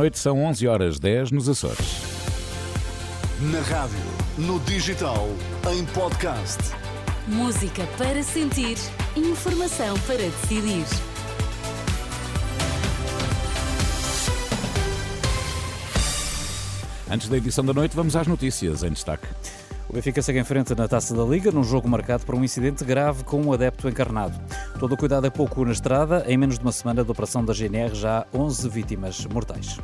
noite, são 11 horas 10 nos Açores. Na rádio, no digital, em podcast. Música para sentir, informação para decidir. Antes da edição da noite, vamos às notícias em destaque. O Benfica segue em frente na Taça da Liga, num jogo marcado por um incidente grave com um adepto encarnado. Todo o cuidado é pouco na estrada. Em menos de uma semana de operação da GNR, já há 11 vítimas mortais.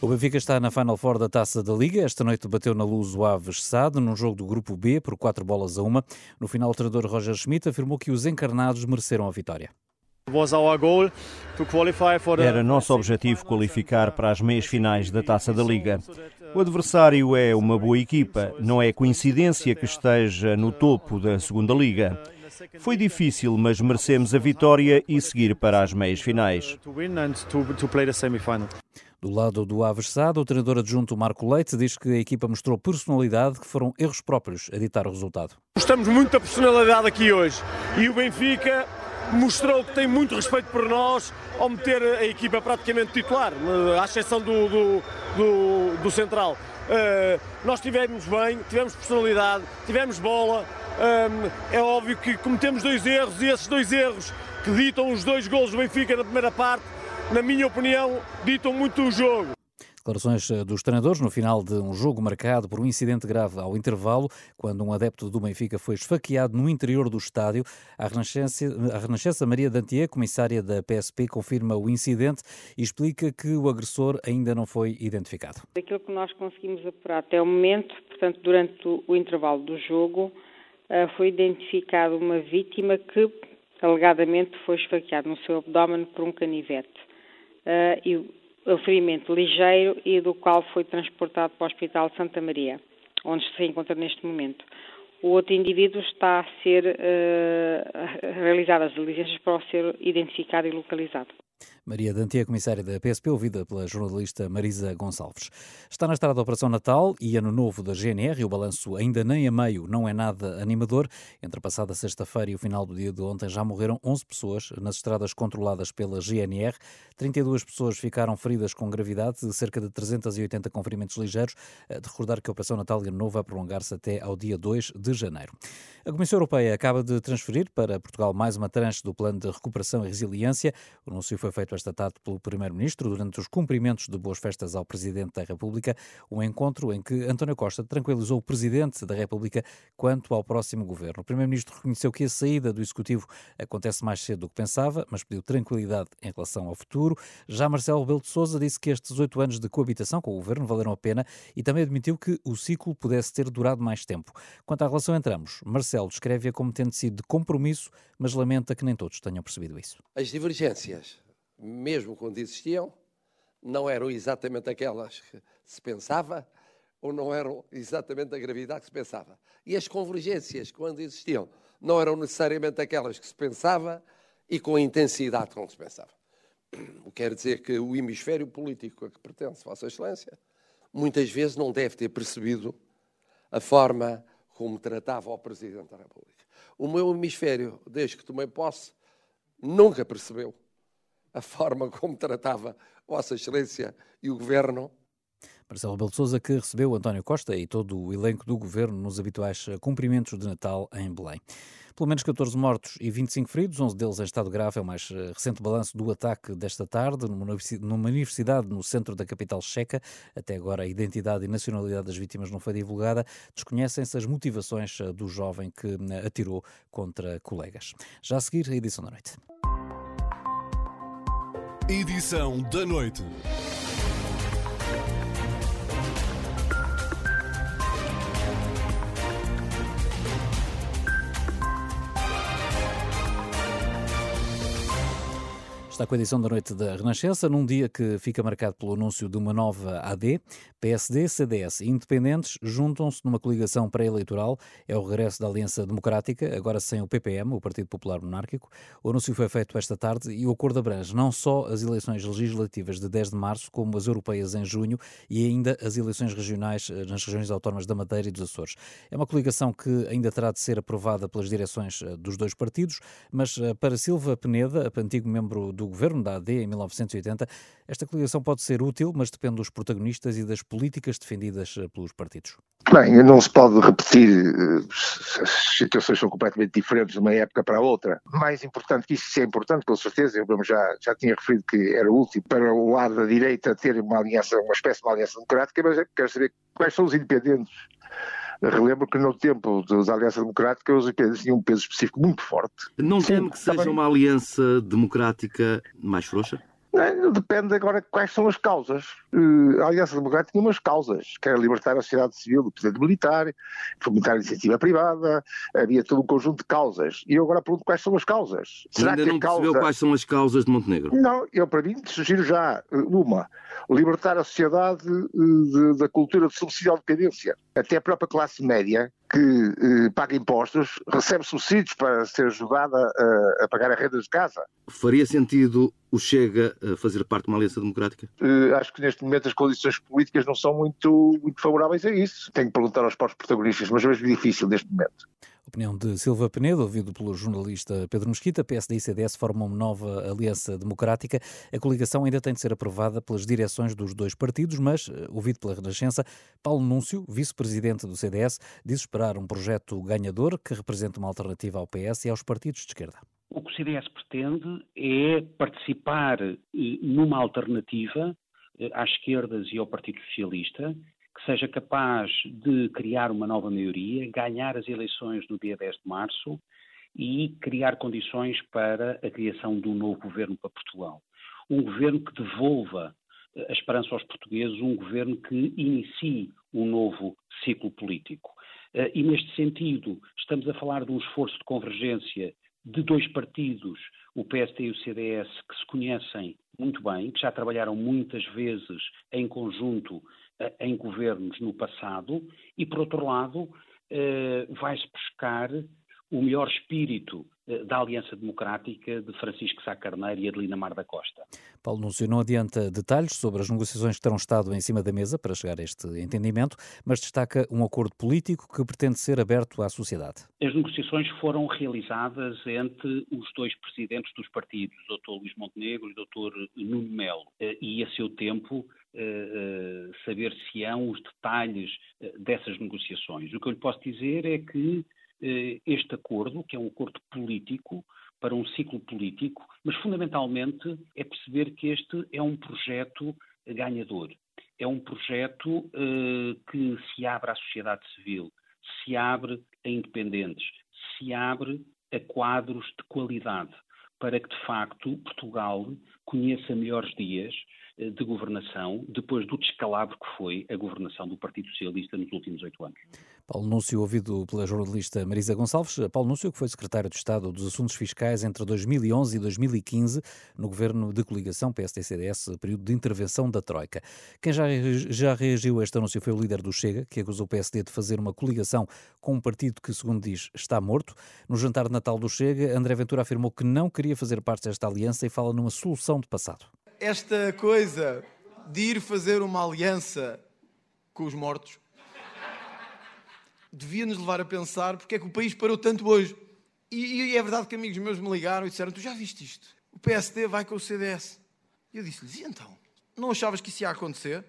O Benfica está na Final Four da Taça da Liga. Esta noite bateu na luz o Aves Sade, num jogo do Grupo B, por 4 bolas a uma. No final, o treinador Roger Schmidt afirmou que os encarnados mereceram a vitória. Era nosso objetivo qualificar para as meias finais da Taça da Liga. O adversário é uma boa equipa, não é coincidência que esteja no topo da Segunda Liga. Foi difícil, mas merecemos a vitória e seguir para as meias finais. Do lado do Sade, o treinador adjunto Marco Leite diz que a equipa mostrou personalidade, que foram erros próprios a ditar o resultado. Gostamos muito da personalidade aqui hoje e o Benfica mostrou que tem muito respeito por nós ao meter a equipa praticamente titular, à exceção do, do, do, do central. Uh, nós estivemos bem, tivemos personalidade, tivemos bola. Um, é óbvio que cometemos dois erros e esses dois erros que ditam os dois gols do Benfica na primeira parte, na minha opinião, ditam muito o jogo. Declarações eh, dos treinadores no final de um jogo marcado por um incidente grave ao intervalo, quando um adepto do Benfica foi esfaqueado no interior do estádio. A Renascença, a Renascença Maria Dantier, comissária da PSP, confirma o incidente e explica que o agressor ainda não foi identificado. Aquilo que nós conseguimos apurar até o momento, portanto, durante o intervalo do jogo, eh, foi identificada uma vítima que alegadamente foi esfaqueada no seu abdômen por um canivete. Uh, e o ferimento ligeiro e do qual foi transportado para o Hospital Santa Maria, onde se encontra neste momento. O outro indivíduo está a ser uh, realizadas as diligências para o ser identificado e localizado. Maria Dantia, comissária da PSP, ouvida pela jornalista Marisa Gonçalves. Está na estrada da Operação Natal e Ano Novo da GNR o balanço ainda nem a meio não é nada animador. Entre a passada sexta-feira e o final do dia de ontem já morreram 11 pessoas nas estradas controladas pela GNR. 32 pessoas ficaram feridas com gravidade, cerca de 380 com ferimentos ligeiros. De recordar que a Operação Natal e Ano Novo vai prolongar-se até ao dia 2 de janeiro. A Comissão Europeia acaba de transferir para Portugal mais uma tranche do Plano de Recuperação e Resiliência. O anúncio foi feito esta tarde pelo Primeiro-Ministro durante os cumprimentos de boas festas ao Presidente da República, um encontro em que António Costa tranquilizou o Presidente da República quanto ao próximo governo. O Primeiro-Ministro reconheceu que a saída do Executivo acontece mais cedo do que pensava, mas pediu tranquilidade em relação ao futuro. Já Marcelo Rebelo de Sousa disse que estes oito anos de coabitação com o governo valeram a pena e também admitiu que o ciclo pudesse ter durado mais tempo. Quanto à relação entre ambos, Marcelo descreve-a como tendo sido de compromisso, mas lamenta que nem todos tenham percebido isso. As divergências mesmo quando existiam, não eram exatamente aquelas que se pensava ou não eram exatamente a gravidade que se pensava. E as convergências, quando existiam, não eram necessariamente aquelas que se pensava e com a intensidade com que se pensava. O que quer dizer que o hemisfério político a que pertence Vossa Excelência muitas vezes não deve ter percebido a forma como tratava o Presidente da República. O meu hemisfério, desde que tomei posse, nunca percebeu a forma como tratava Vossa Excelência e o Governo. Marcelo Rebelo de que recebeu António Costa e todo o elenco do Governo nos habituais cumprimentos de Natal em Belém. Pelo menos 14 mortos e 25 feridos, 11 deles em estado grave. É o mais eh, recente balanço do ataque desta tarde numa universidade no centro da capital checa. Até agora a identidade e nacionalidade das vítimas não foi divulgada. Desconhecem-se as motivações eh, do jovem que eh, atirou contra colegas. Já a seguir, a edição da noite. Edição da noite. Está com a edição da noite da Renascença, num dia que fica marcado pelo anúncio de uma nova AD. PSD, CDS e independentes juntam-se numa coligação pré-eleitoral. É o regresso da Aliança Democrática, agora sem o PPM, o Partido Popular Monárquico. O anúncio foi feito esta tarde e o acordo abrange não só as eleições legislativas de 10 de março, como as europeias em junho e ainda as eleições regionais eh, nas regiões autónomas da Madeira e dos Açores. É uma coligação que ainda terá de ser aprovada pelas direções eh, dos dois partidos, mas eh, para Silva Peneda, antigo membro do governo da AD em 1980, esta coligação pode ser útil, mas depende dos protagonistas e das políticas defendidas eh, pelos partidos. Bem, não se pode repetir, eh, as situações são completamente diferentes de uma época para a outra. Mais importante que isso, é importante, com certeza, eu já, já tinha referido que era útil para o lado da direita ter uma aliança, uma espécie de uma aliança democrática, mas quero saber quais são os independentes relembro que no tempo da Aliança Democrática os independentes tinham um peso específico muito forte. Não teme que seja uma aliança democrática mais frouxa? Depende agora de quais são as causas. Uh, a Aliança Democrática tinha umas causas, que era libertar a sociedade civil do poder militar, fomentar a iniciativa privada, havia todo um conjunto de causas. E eu agora pergunto quais são as causas. Será Ainda que não causa... percebeu quais são as causas de Montenegro? Não, eu para mim sugiro já eh, uma, libertar a sociedade de, da cultura de subsídio à dependência. Até a própria classe média, que uh, paga impostos, recebe subsídios para ser ajudada a, a pagar a renda de casa. Faria sentido o Chega fazer parte de uma aliança democrática? Uh, acho que neste momento as condições políticas não são muito, muito favoráveis a isso. Tenho que perguntar aos próprios protagonistas, mas é mesmo difícil neste momento. Opinião de Silva Penedo, ouvido pelo jornalista Pedro Mesquita. PSD e CDS formam uma nova aliança democrática. A coligação ainda tem de ser aprovada pelas direções dos dois partidos, mas, eh, ouvido pela Renascença, Paulo Núncio, vice-presidente do CDS, diz esperar um projeto ganhador que represente uma alternativa ao PS e aos partidos de esquerda. O que o CDS pretende é participar eh, numa alternativa eh, às esquerdas e ao Partido Socialista que seja capaz de criar uma nova maioria, ganhar as eleições no dia 10 de março e criar condições para a criação de um novo governo para Portugal. Um governo que devolva eh, a esperança aos portugueses, um governo que inicie um novo ciclo político. E neste sentido, estamos a falar de um esforço de convergência de dois partidos, o PSD e o CDS, que se conhecem muito bem, que já trabalharam muitas vezes em conjunto eh, em governos no passado, e por outro lado, eh, vai-se buscar o melhor espírito eh, da Aliança Democrática de Francisco Sá Carneiro e Adelina Mar da Costa. Paulo Núncio não adianta detalhes sobre as negociações que terão estado em cima da mesa para chegar a este entendimento, mas destaca um acordo político que pretende ser aberto à sociedade. As negociações foram realizadas entre os dois presidentes dos partidos, o Dr. Luís Montenegro e o Dr. Nuno Melo, eh, e a seu tempo eh, saber-se-ão os detalhes dessas negociações. O que eu lhe posso dizer é que eh, este acordo, que é um acordo político, para um ciclo político, mas fundamentalmente é perceber que este é um projeto ganhador. É um projeto eh, que se abre à sociedade civil, se abre a independentes, se abre a quadros de qualidade, para que de facto Portugal conheça melhores dias, eh, de governação depois do descalabro que foi a governação do Partido Socialista nos últimos oito anos. Paulo Núncio, ouvido pela jornalista Marisa Gonçalves. Paulo Núncio, que foi secretário de Estado dos Assuntos Fiscais entre 2011 e 2015 no governo de coligação PSD-CDS, período de intervenção da Troika. Quem já, já reagiu a este anúncio foi o líder do Chega, que acusou o PSD de fazer uma coligação com um partido que, segundo diz, está morto. No jantar de Natal do Chega, André Ventura afirmou que não queria fazer parte desta aliança e fala numa solução de passado esta coisa de ir fazer uma aliança com os mortos devia nos levar a pensar porque é que o país parou tanto hoje. E, e é verdade que amigos meus me ligaram e disseram: Tu já viste isto? O PSD vai com o CDS. E eu disse-lhes: E então? Não achavas que isso ia acontecer?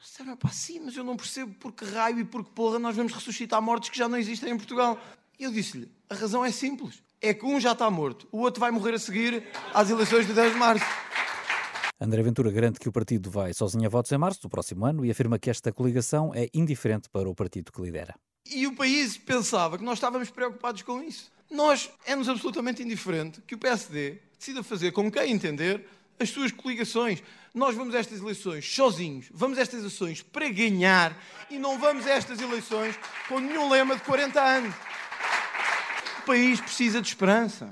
Disseram: Pá, sim, mas eu não percebo por que raio e por que porra nós vamos ressuscitar mortes que já não existem em Portugal. E eu disse-lhe: A razão é simples. É que um já está morto, o outro vai morrer a seguir às eleições de 10 de março. André Ventura garante que o partido vai sozinho a votos em março do próximo ano e afirma que esta coligação é indiferente para o partido que lidera. E o país pensava que nós estávamos preocupados com isso. Nós é-nos absolutamente indiferente que o PSD decida fazer com quem entender as suas coligações. Nós vamos a estas eleições sozinhos, vamos a estas eleições para ganhar e não vamos a estas eleições com nenhum lema de 40 anos. O país precisa de esperança,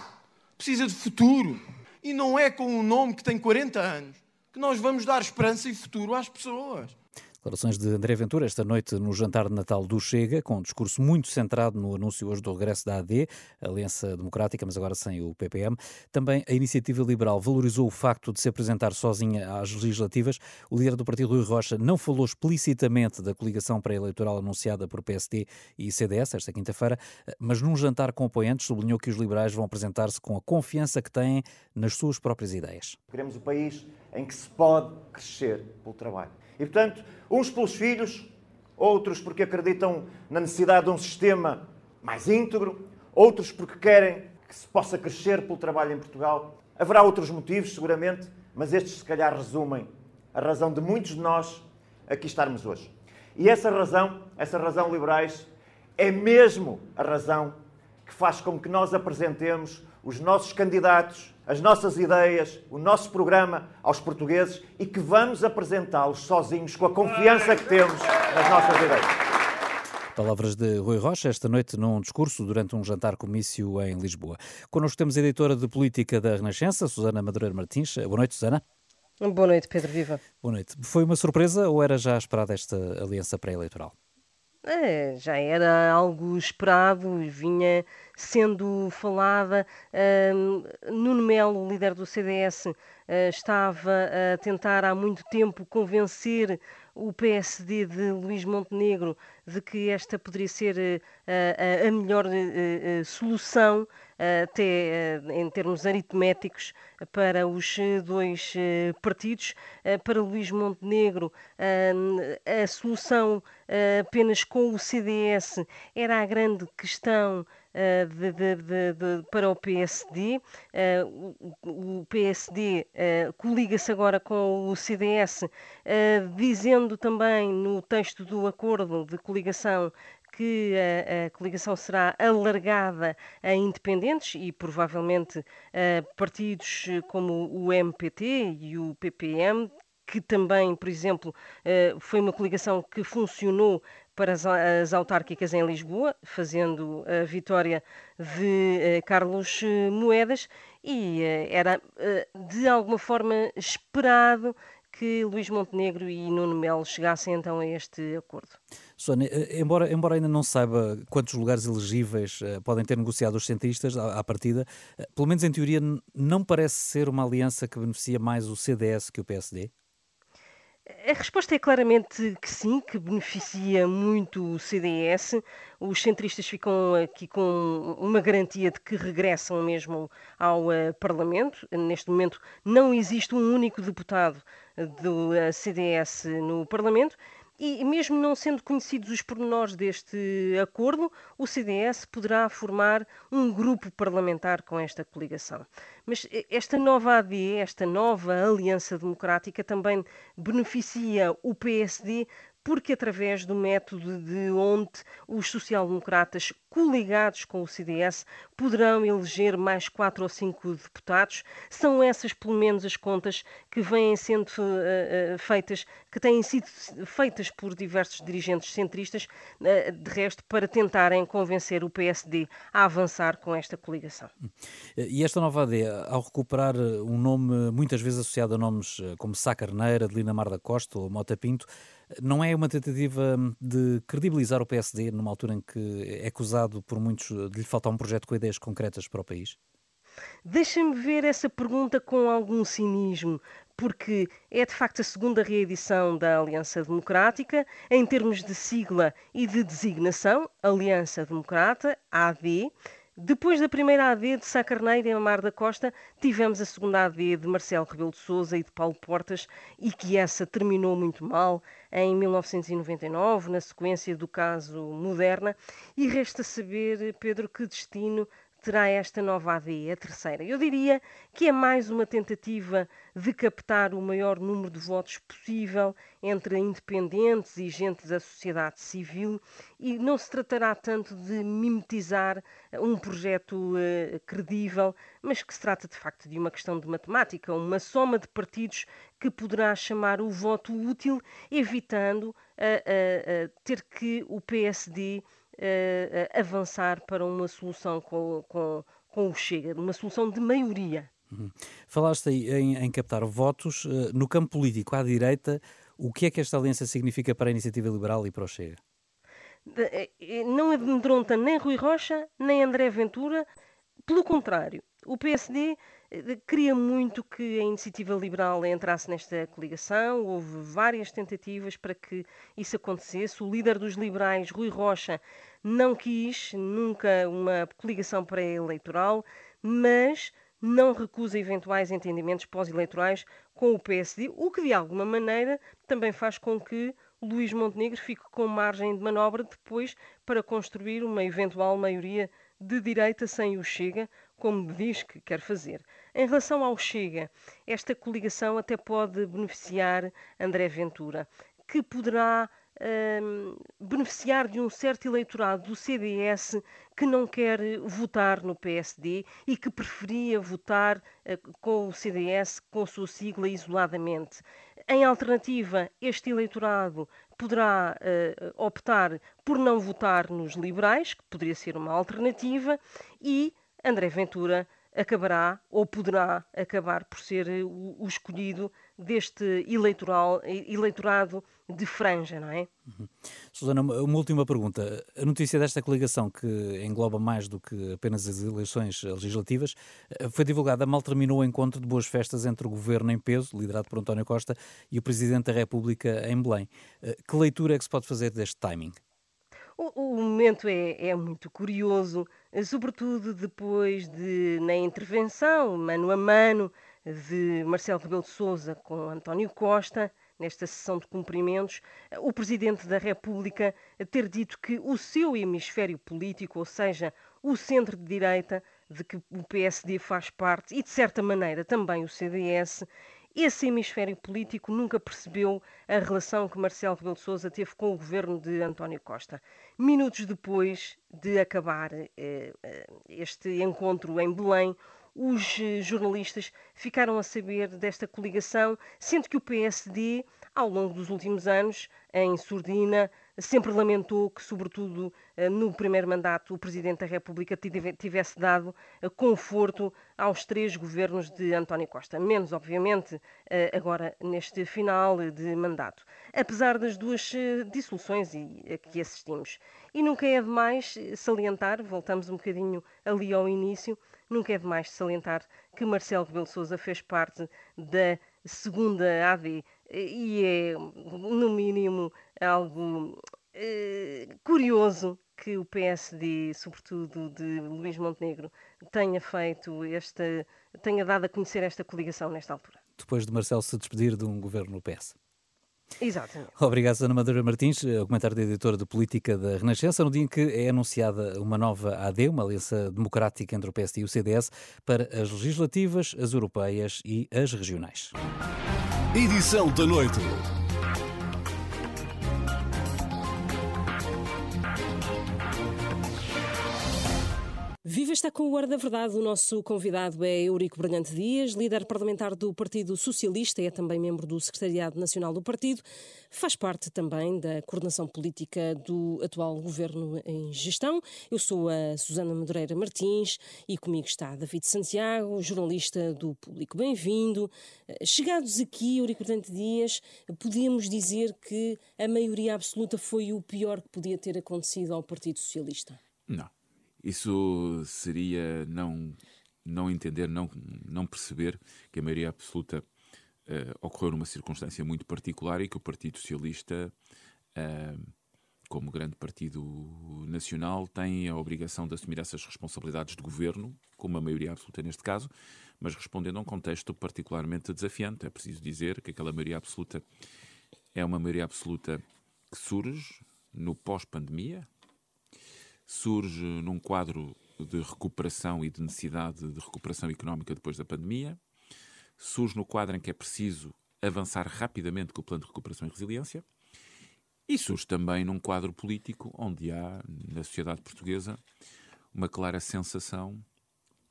precisa de futuro. E não é com um nome que tem 40 anos que nós vamos dar esperança e futuro às pessoas. Declarações de André Ventura esta noite no jantar de Natal do Chega, com um discurso muito centrado no anúncio hoje do regresso da AD, Aliança Democrática, mas agora sem o PPM. Também a Iniciativa Liberal valorizou o facto de se apresentar sozinha às legislativas. O líder do partido, Rui Rocha, não falou explicitamente da coligação pré-eleitoral anunciada por PSD e CDS esta quinta-feira, mas num jantar com apoiantes sublinhou que os liberais vão apresentar-se com a confiança que têm nas suas próprias ideias. Queremos um país em que se pode crescer pelo trabalho e, portanto, uns pelos filhos, outros porque acreditam na necessidade de um sistema mais íntegro, outros porque querem que se possa crescer pelo trabalho em Portugal. Haverá outros motivos, seguramente, mas estes, se calhar, resumem a razão de muitos de nós aqui estarmos hoje. E essa razão, essa razão, liberais, é mesmo a razão que faz com que nós apresentemos os nossos candidatos as nossas ideias, o nosso programa aos portugueses e que vamos apresentá-los sozinhos com a confiança que temos nas nossas ideias. Palavras de Rui Rocha esta noite num discurso durante um jantar comício em Lisboa. Connosco temos a editora de política da Renascença, Susana Madureira Martins. Boa noite, Susana. Boa noite, Pedro Viva. Boa noite. Foi uma surpresa ou era já esperada esta aliança pré-eleitoral? É, já era algo esperado vinha sendo falada. Uh, Nuno Melo, líder do CDS, uh, estava a tentar há muito tempo convencer o PSD de Luís Montenegro de que esta poderia ser uh, a melhor solução até em termos aritméticos para os dois partidos. Para Luís Montenegro, a solução apenas com o CDS era a grande questão de, de, de, para o PSD. o, PSD coliga-se agora com o CDS, dizendo também no texto do acordo de coligação que a, a, coligação será alargada a independentes e provavelmente a partidos como o MPT e o PPM, que também, por exemplo, foi uma coligação que funcionou para as, autárquicas em Lisboa, fazendo a vitória de Carlos Moedas, e era de alguma forma esperado que Luís Montenegro e Nuno Melo chegassem então a este acordo. Sónia, eh, embora, embora ainda não saiba quantos lugares elegíveis uh, podem ter negociado os centristas à, partida, uh, pelo menos em teoria não parece ser uma aliança que beneficia mais o CDS que o PSD? A resposta é claramente que sim, que beneficia muito o CDS. Os centristas ficam aqui com uma garantia de que regressam mesmo ao Parlamento. Neste momento não existe um único deputado do CDS no Parlamento e mesmo não sendo conhecidos os pormenores deste acordo, o CDS poderá formar um grupo parlamentar com esta coligação. Mas esta nova AD, esta nova Aliança Democrática, também beneficia o PSD porque através do método de onde os social-democratas coligados com o CDS poderão eleger mais quatro ou cinco deputados. São essas, pelo menos, as contas que vêm sendo uh, uh, feitas, que têm sido feitas por diversos dirigentes centristas, uh, de resto, para tentarem convencer o PSD a avançar com esta coligação. E esta nova AD, ao recuperar um nome muitas vezes associado a nomes como Sá Carneira, Adelina Mar da Costa ou Mota Pinto, não é uma tentativa de credibilizar o PSD numa altura em que é acusado por muitos de lhe faltar um projeto com ideias concretas para o país? Deixa-me ver essa pergunta com algum cinismo, porque é de facto a segunda reedição da Aliança Democrática, em termos de sigla e de designação, Aliança Democrata, AD. Depois da primeira AD de Sá Carneiro e Amar da Costa, tivemos a segunda AD de Marcelo Rebelo de Sousa e de Paulo Portas, e que essa terminou muito mal em 1999, na sequência do caso Moderna. E resta saber, Pedro, que destino terá esta nova AD, a terceira. Eu diria que é mais uma tentativa de captar o maior número de votos possível entre independentes e gente da sociedade civil e não se tratará tanto de mimetizar um projeto uh, credível, mas que se trata de facto de uma questão de matemática, uma soma de partidos que poderá chamar o voto útil, evitando uh, ter que o PSD uh, avançar para uma solução com, com, com o Chega, uma solução de maioria. Uhum. Falaste aí em, em captar votos. Uh, no campo político, à direita, o que é que esta aliança significa para a Iniciativa Liberal e para o Chega? Eh, eh, não amedronta nem Rui Rocha, nem André Ventura. Pelo contrário, o PSD queria muito que a iniciativa liberal entrasse nesta coligação. Houve várias tentativas para que isso acontecesse. O líder dos liberais, Rui Rocha, não quis nunca uma coligação pré-eleitoral, mas não recusa eventuais entendimentos pós-eleitorais com o PSD, o que de alguma maneira também faz com que Luís Montenegro fique com margem de manobra depois para construir uma eventual maioria de direita sem o Chega, como diz que quer fazer. Em relação ao Chega, esta coligação até pode beneficiar André Ventura, que poderá hum, beneficiar de um certo eleitorado do CDS que não quer votar no PSD e que preferia votar uh, com o CDS, com a sua sigla, isoladamente. Em alternativa, este eleitorado poderá uh, optar por não votar nos liberais, que poderia ser uma alternativa, e André Ventura acabará ou poderá acabar por ser eh, o, escolhido deste eleitoral, eleitorado de franja, não é? Uhum. Susana, uma última pergunta. A notícia desta coligação, que engloba mais do que apenas as eleições legislativas, eh, foi divulgada mal terminou o encontro de boas festas entre o governo em peso, liderado por António Costa, e o Presidente da República em Belém. Eh, que leitura é que se pode fazer deste timing? O, o momento é, é, muito curioso, sobretudo depois de, na intervenção, mano a mano, de Marcelo Rebelo de Sousa com António Costa, nesta sessão de cumprimentos, o Presidente da República ter dito que o seu hemisfério político, ou seja, o centro-direita, de que o PSD faz parte, e de certa maneira também o CDS, esse hemisfério político nunca percebeu a relação que Marcelo Rebelo de Sousa teve com o governo de António Costa. Minutos depois de acabar eh, eh, este encontro em Belém, os eh, jornalistas ficaram a saber desta coligação, sendo que o PSD, ao longo dos últimos anos, em surdina, sempre lamentou que, sobretudo eh, no primeiro mandato, o Presidente da República tivesse dado eh, conforto aos três governos de António Costa. Menos, obviamente, eh, agora neste final de mandato. Apesar das duas dissoluções a que assistimos. E nunca é demais salientar, voltamos um bocadinho ali ao início, nunca é demais salientar que Marcelo Rebelo Sousa fez parte da segunda AD e é, no mínimo, algo eh, curioso que o PSD, sobretudo de Luís Montenegro, tenha feito esta, tenha dado a conhecer esta coligação nesta altura. Depois de Marcelo se despedir de um governo no PS. Exatamente. Obrigado, Ana Madeira Martins, o comentário da editora de política da Renascença, no dia em que é anunciada uma nova AD, uma aliança democrática entre o PSD e o CDS, para as legislativas, as europeias e as regionais. Edição da noite. Viva está com o Hora da Verdade. O nosso convidado é Eurico Brilhante Dias, líder parlamentar do Partido Socialista, é também membro do Secretariado Nacional do Partido, faz parte também da coordenação política do atual governo em gestão. Eu sou a Susana Madureira Martins e comigo está David Santiago, jornalista do Público. Bem-vindo. Chegados aqui, Eurico Brilhante Dias, podíamos dizer que a maioria absoluta foi o pior que podia ter acontecido ao Partido Socialista? Não. Isso seria não, não entender, não, não perceber que a maioria absoluta uh, ocorreu numa circunstância muito particular e que o Partido Socialista, uh, como grande partido nacional, tem a obrigação de assumir essas responsabilidades de governo, com uma maioria absoluta neste caso, mas respondendo a um contexto particularmente desafiante. É preciso dizer que aquela maioria absoluta é uma maioria absoluta que surge no pós-pandemia, surge num quadro de recuperação e de necessidade de recuperação económica depois da pandemia, surge no quadro em que é preciso avançar rapidamente com o plano de recuperação e resiliência, e surge também num quadro político onde há, na sociedade portuguesa, uma clara sensação,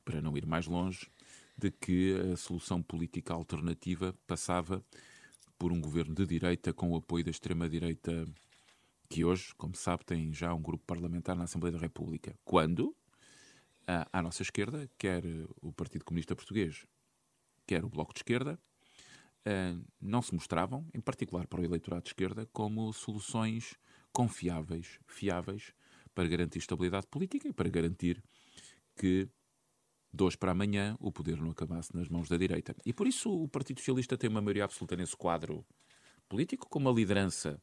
para não ir mais longe, de que a solução política alternativa passava por um governo de direita com o apoio da extrema-direita que hoje, como sabe, tem já um grupo parlamentar na Assembleia da República. Quando, à nossa esquerda, quer o Partido Comunista Português, quer o Bloco de Esquerda, uh, não se mostravam, em particular para o eleitorado de esquerda, como soluções confiáveis, fiáveis, para garantir estabilidade política e para garantir que de hoje para amanhã o poder não acabasse nas mãos da direita. E por isso o Partido Socialista tem uma maioria absoluta nesse quadro político, com uma liderança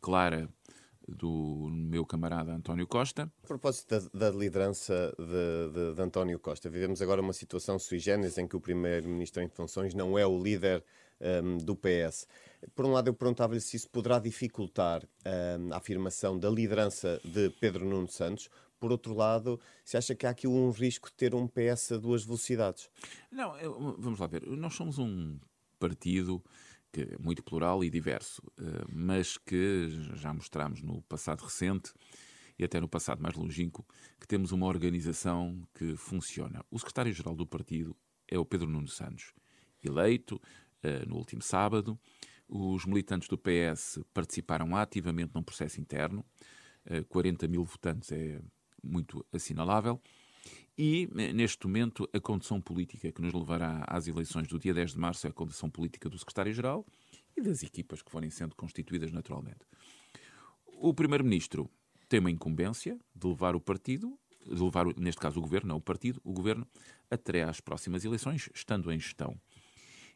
clara do meu camarada António Costa. A propósito da, da liderança de, de, de, António Costa, vivemos agora uma situação sui generis em que o primeiro-ministro em funções não é o líder um, do PS. Por um lado, eu perguntava-lhe se isso poderá dificultar um, a afirmação da liderança de Pedro Nuno Santos. Por outro lado, se acha que há aqui um risco de ter um PS a duas velocidades? Não, eu, vamos lá ver. Nós somos um partido que é muito plural e diverso, eh, mas que já mostramos no passado recente e até no passado mais longínquo que temos uma organização que funciona. O secretário-geral do partido é o Pedro Nuno Santos, eleito uh, no último sábado. Os militantes do PS participaram ativamente num processo interno. Uh, 40 mil votantes é muito assinalável. E, neste momento, a condição política que nos levará às eleições do dia 10 de março é a condição política do secretário-geral e das equipas que forem sendo constituídas naturalmente. O primeiro-ministro tem uma incumbência de levar o partido, de levar, neste caso, o governo, não o partido, o governo, até às próximas eleições, estando em gestão.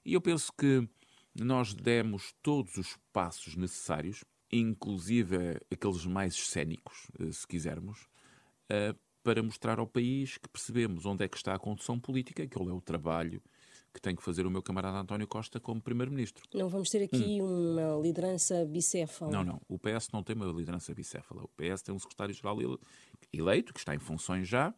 E eu penso que nós demos todos os passos necessários, inclusive aqueles mais cénicos, eh, se quisermos, eh, para mostrar ao país que percebemos onde é que está a condução política, que é o trabalho que tem que fazer o meu camarada António Costa como Primeiro-Ministro. Não vamos ter aqui hum. uma liderança bicéfala? Não, não. O PS não tem uma liderança bicéfala. O PS tem um secretário-geral eleito, que está em funções já,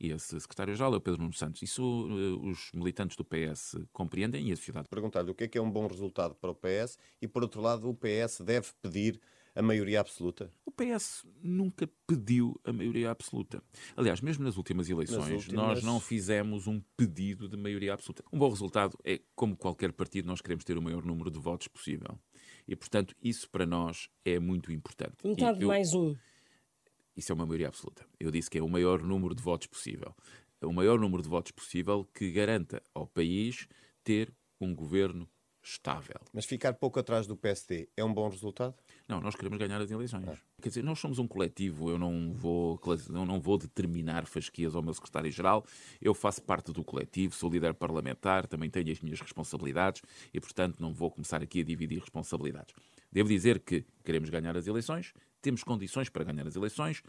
e esse secretário-geral é o Pedro Nuno Santos. Isso uh, os militantes do PS compreendem e a sociedade. Perguntar-lhe o que é que é um bom resultado para o PS e, por outro lado, o PS deve pedir a maioria absoluta? O PS nunca pediu a maioria absoluta. Aliás, mesmo nas últimas eleições, nas últimas... nós não fizemos um pedido de maioria absoluta. Um bom resultado é, como qualquer partido, nós queremos ter o maior número de votos possível. E, portanto, isso para nós é muito importante. Metade eu... mais um. Isso é uma maioria absoluta. Eu disse que é o maior número de votos possível. O maior número de votos possível que garanta ao país ter um governo estável. Mas ficar pouco atrás do PSD é um bom resultado? Não, nós queremos ganhar as eleições. Ah. Quer dizer, nós somos um coletivo, eu não vou, eu não vou determinar fasquias ao meu secretário-geral, eu faço parte do coletivo, sou líder parlamentar, também tenho as minhas responsabilidades e, portanto, não vou começar aqui a dividir responsabilidades. Devo dizer que queremos ganhar as eleições, temos condições para ganhar as eleições,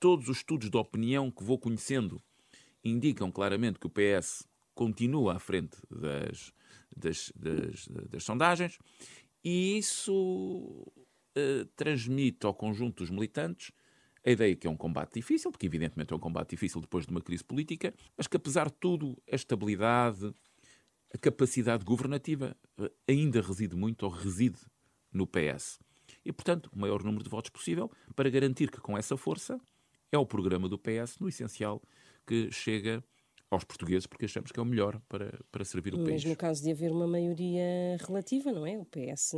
todos os estudos de opinião que vou conhecendo indicam claramente que o PS continua à frente das, das, das, das sondagens e isso uh, transmite ao conjunto dos militantes a ideia que é um combate difícil, porque evidentemente é um combate difícil depois de uma crise política, mas que apesar de tudo, a estabilidade, a capacidade governativa uh, ainda reside muito ou reside no PS. E, portanto, o maior número de votos possível para garantir que com essa força é o programa do PS, no essencial, que chega aos portugueses, porque achamos que é o melhor para, para servir o Mas país. Mas no caso de haver uma maioria relativa, não é? O PS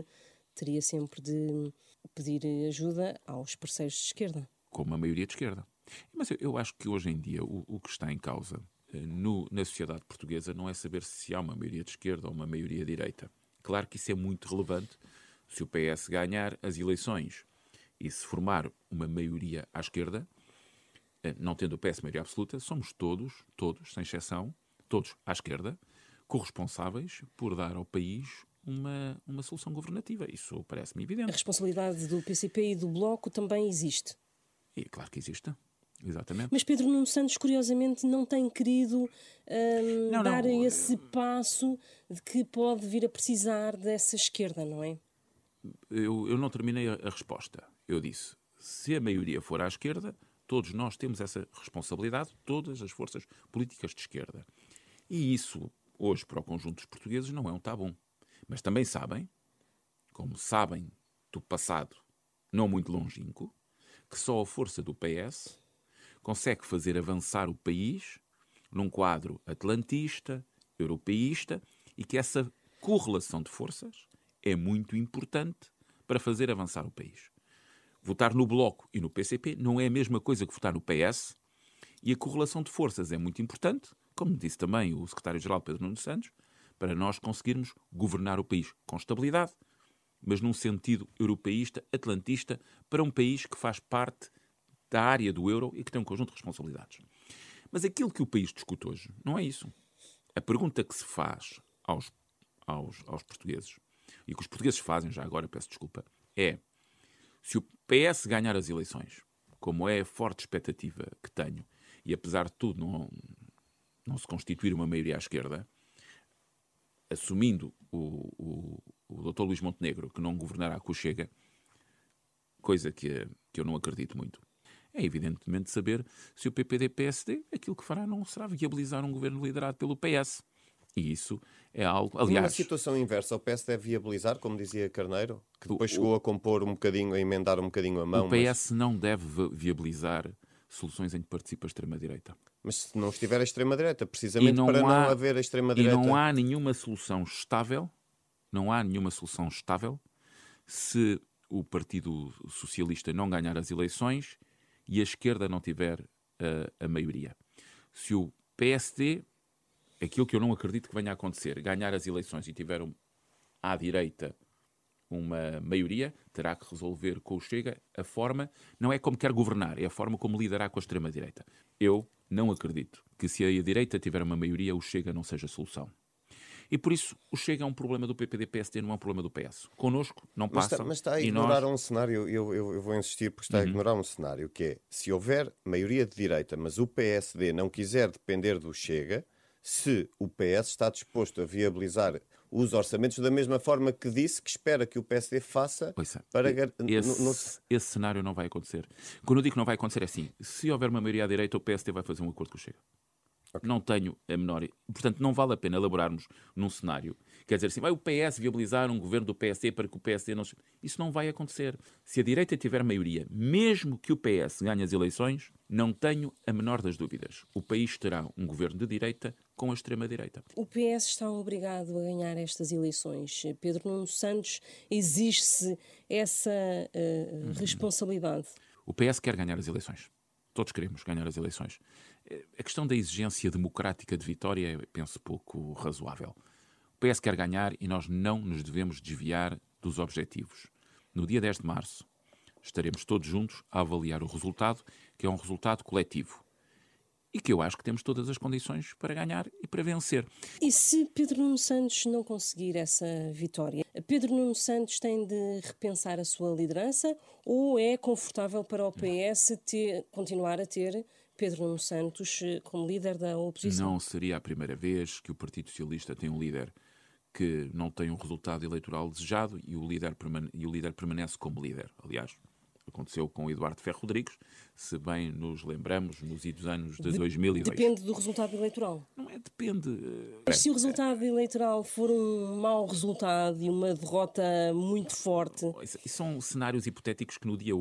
teria sempre de pedir ajuda aos parceiros de esquerda. Com uma maioria de esquerda. Mas eu, eu acho que hoje em dia o, o que está em causa eh, no, na sociedade portuguesa não é saber se há uma maioria de esquerda ou uma maioria de direita. Claro que isso é muito relevante se o PS ganhar as eleições e se formar uma maioria à esquerda, eh, não tendo o PS maioria absoluta, somos todos, todos, sem exceção, todos à esquerda, corresponsáveis por dar ao país uma, uma solução governativa. Isso parece-me evidente. A responsabilidade do PCP e do Bloco também existe. E claro que existe. Exatamente. Mas Pedro Nuno Santos, curiosamente, não tem querido hum, não, dar não. esse passo de que pode vir a precisar dessa esquerda, não é? Eu, eu não terminei a, a resposta. Eu disse: se a maioria for à esquerda, Todos nós temos essa responsabilidade, todas as forças políticas de esquerda. E isso, hoje, para o conjunto dos portugueses, não é um tabu. Mas também sabem, como sabem do passado não muito longínquo, que só a força do PS consegue fazer avançar o país num quadro atlantista, europeísta, e que essa correlação de forças é muito importante para fazer avançar o país. Votar no Bloco e no PCP não é a mesma coisa que votar no PS e a correlação de forças é muito importante, como disse também o secretário-geral Pedro Nuno Santos, para nós conseguirmos governar o país com estabilidade, mas num sentido europeísta, atlantista, para um país que faz parte da área do euro e que tem um conjunto de responsabilidades. Mas aquilo que o país discute hoje não é isso. A pergunta que se faz aos, aos, aos portugueses, e que os portugueses fazem já agora, peço desculpa, é se o PS ganhar as eleições, como é a forte expectativa que tenho, e apesar de tudo não, não se constituir uma maioria à esquerda, assumindo o, o, o Dr. Luís Montenegro que não governará com o Chega, coisa que, que eu não acredito muito, é evidentemente saber se o PPD-PSD aquilo que fará não será viabilizar um governo liderado pelo PS. E isso é algo. Aliás. Numa situação inversa, o PS deve viabilizar, como dizia Carneiro, que depois o, chegou a compor um bocadinho, a emendar um bocadinho a mão. O PS mas... não deve viabilizar soluções em que participa a extrema-direita. Mas se não estiver a extrema-direita, precisamente não para há, não haver a extrema-direita. E não há nenhuma solução estável, não há nenhuma solução estável se o Partido Socialista não ganhar as eleições e a esquerda não tiver uh, a maioria. Se o PSD, aquilo que eu não acredito que venha a acontecer, ganhar as eleições e tiver um, à direita uma maioria, terá que resolver com o Chega a forma, não é como quer governar, é a forma como lidará com a extrema-direita. Eu não acredito que se a direita tiver uma maioria, o Chega não seja a solução. E por isso o Chega é um problema do PPD-PSD, não é um problema do PS. Connosco não passa. Mas está, mas está a ignorar nós... um cenário, eu, eu, eu, vou insistir porque está uhum. a ignorar um cenário, que é, se houver maioria de direita, mas o PSD não quiser depender do Chega, se o PS está disposto a viabilizar os orçamentos da mesma forma que disse que espera que o PSD faça é. para... Esse, no... esse cenário não vai acontecer. Quando eu digo que não vai acontecer é assim, se houver uma maioria à direita, o PSD vai fazer um acordo com o Chega. Okay. Não tenho a menor. Portanto, não vale a pena elaborarmos num cenário. Quer dizer assim, vai o PS viabilizar um governo do PSD para que o PSD não. Isso não vai acontecer. Se a direita tiver maioria, mesmo que o PS ganhe as eleições, não tenho a menor das dúvidas. O país terá um governo de direita com a extrema-direita. O PS está obrigado a ganhar estas eleições. Pedro Nuno Santos exige-se essa uh, responsabilidade. O PS quer ganhar as eleições. Todos queremos ganhar as eleições. A questão da exigência democrática de vitória é, penso, pouco razoável. O PS quer ganhar e nós não nos devemos desviar dos objetivos. No dia 10 de março, estaremos todos juntos a avaliar o resultado, que é um resultado coletivo. E que eu acho que temos todas as condições para ganhar e para vencer. E se Pedro Nuno Santos não conseguir essa vitória, Pedro Nuno Santos tem de repensar a sua liderança ou é confortável para o PS ter, continuar a ter Pedro Nuno Santos eh, como líder da oposição. Não seria a primeira vez que o Partido Socialista tem um líder que não tem um resultado eleitoral desejado e o líder, permane e o líder permanece como líder. Aliás, aconteceu com Eduardo Ferro Rodrigues, se bem nos lembramos, nos idos anos de, de 2002. Depende do resultado eleitoral. Não é, depende. Mas se o resultado eleitoral for um mau resultado e uma derrota muito forte... São cenários hipotéticos que no dia,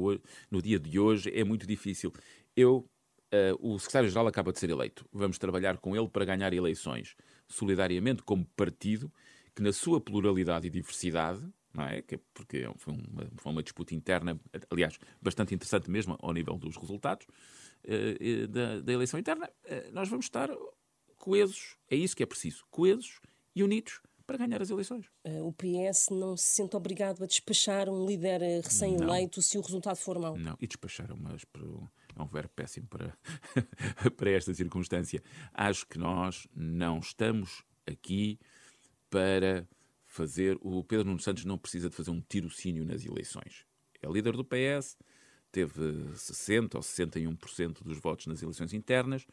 no dia de hoje é muito difícil. Eu Uh, o secretário-geral acaba de ser eleito. Vamos trabalhar com ele para ganhar eleições, solidariamente como partido, que na sua pluralidade e diversidade, não é? Que, porque é foi uma, foi uma, disputa interna, aliás, bastante interessante mesmo ao nível dos resultados uh, da, da, eleição interna, uh, nós vamos estar coesos, é isso que é preciso, coesos e unidos para ganhar as eleições. O PS não se sente obrigado a despachar um líder recém-eleito se o resultado for mau? Não, e despachar é uma, é um verbo péssimo para, para esta circunstância. Acho que nós não estamos aqui para fazer. O Pedro Nuno Santos não precisa de fazer um tirocínio nas eleições. É líder do PS, teve 60% ou 61% dos votos nas eleições internas,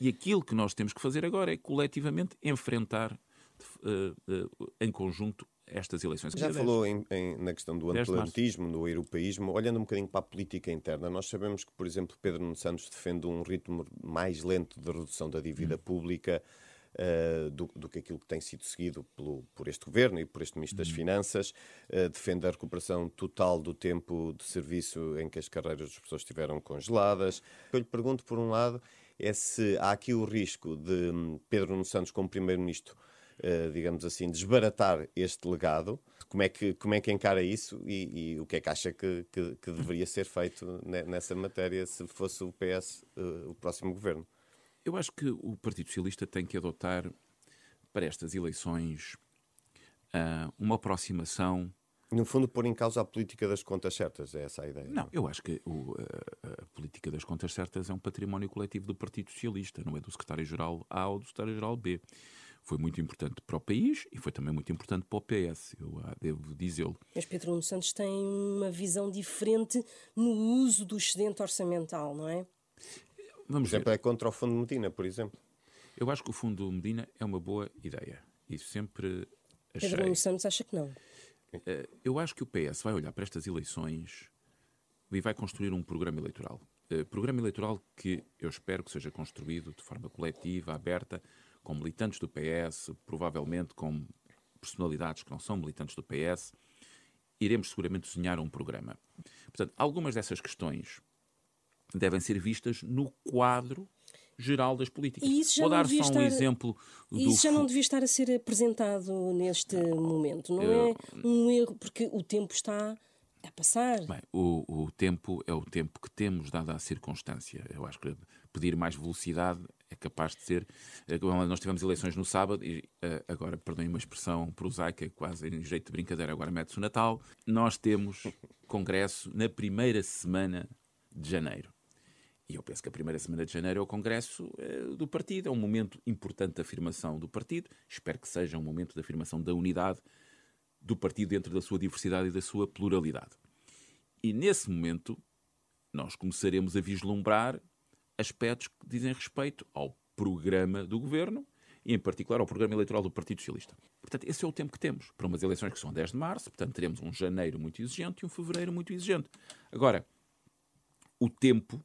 e aquilo que nós temos que fazer agora é coletivamente enfrentar uh, uh, em conjunto estas eleições. Já falou em, em, na questão do atlantismo, do europeísmo. Olhando um bocadinho para a política interna, nós sabemos que, por exemplo, Pedro Nuno Santos defende um ritmo mais lento de redução da dívida hum. pública. Uh, do, do, que aquilo que tem sido seguido pelo, por este governo e por este Ministro das hum. Finanças, uh, defende a recuperação total do tempo de serviço em que as carreiras das pessoas estiveram congeladas. Eu lhe pergunto, por um lado, é se há aqui o risco de hum, Pedro Nuno Santos, como Primeiro-Ministro, eh, digamos assim, desbaratar este legado. Como é que, como é que encara isso e, e o que é que acha que, que, que, deveria ser feito nessa matéria se fosse o PS uh, o próximo governo? Eu acho que o Partido Socialista tem que adotar para estas eleições uh, uma aproximação. No fundo, pôr em causa a política das contas certas, é essa a ideia? Não, eu acho que o, a, a, política das contas certas é um património coletivo do Partido Socialista, não é do secretário-geral A ou do secretário-geral B. Foi muito importante para o país e foi também muito importante para o PS, eu devo dizê-lo. Mas Pedro Nuno Santos tem uma visão diferente no uso do excedente orçamental, não é? Vamos por exemplo, ver. é contra o Fundo Medina, por exemplo. Eu acho que o Fundo Medina é uma boa ideia. E sempre achei... Pedro Nuno Santos acha que não. Eh, eu acho que o PS vai olhar para estas eleições e vai construir um programa eleitoral. Uh, programa eleitoral que eu espero que seja construído de forma coletiva, aberta, com militantes do PS, provavelmente com personalidades que não são militantes do PS. Iremos seguramente desenhar um programa. Portanto, algumas dessas questões devem ser vistas no quadro geral das políticas. Vou dar só um estar... exemplo. Do... Isso já não devia estar a ser apresentado neste não, momento, não eu... é um erro, porque o tempo está a passar. Bem, o, o tempo é o tempo que temos, dada a circunstância. Eu acho que pedir mais velocidade é capaz de ser. Eh, nós tivemos eleições no sábado e eh, agora, perdoem uma expressão prosaica, quase em jeito de brincadeira, agora mete-se o Natal. Nós temos congresso na primeira semana de janeiro. E eu penso que a primeira semana de janeiro é o congresso eh, do partido, é um momento importante de afirmação do partido. Espero que seja um momento de afirmação da unidade do partido dentro da sua diversidade e da sua pluralidade. E nesse momento nós começaremos a vislumbrar aspectos que dizem respeito ao programa do governo e, em particular, ao programa eleitoral do Partido Socialista. Portanto, esse é o tempo que temos para umas eleições que são 10 de março, portanto, teremos um janeiro muito exigente e um fevereiro muito exigente. Agora, o tempo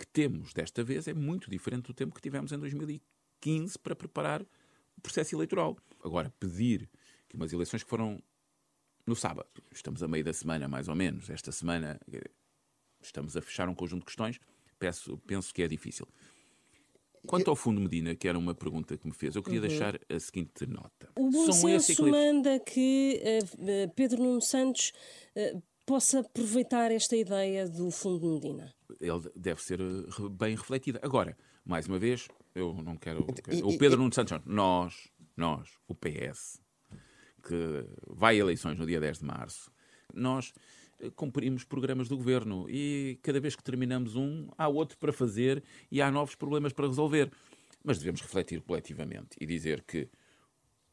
que temos desta vez é muito diferente do tempo que tivemos em 2015 para preparar o processo eleitoral. Agora, pedir que umas eleições que foram no sábado, estamos a meio da semana mais ou menos, esta semana estamos a fechar um conjunto de questões, peço, penso que é difícil. Quanto ao Fundo Medina, que era uma pergunta que me fez, eu queria uhum. deixar a seguinte nota. O bom São senso manda que uh, Pedro Nuno Santos uh, possa aproveitar esta ideia do Fundo Medina ele deve ser eh, bem refletida. Agora, mais uma vez, eu não quero. O Pedro Nuno Santos, nós, nós, o PS, que vai a eleições no dia 10 de março, nós eh, cumprimos programas do governo e cada vez que terminamos um, há outro para fazer e há novos problemas para resolver. Mas devemos refletir coletivamente e dizer que,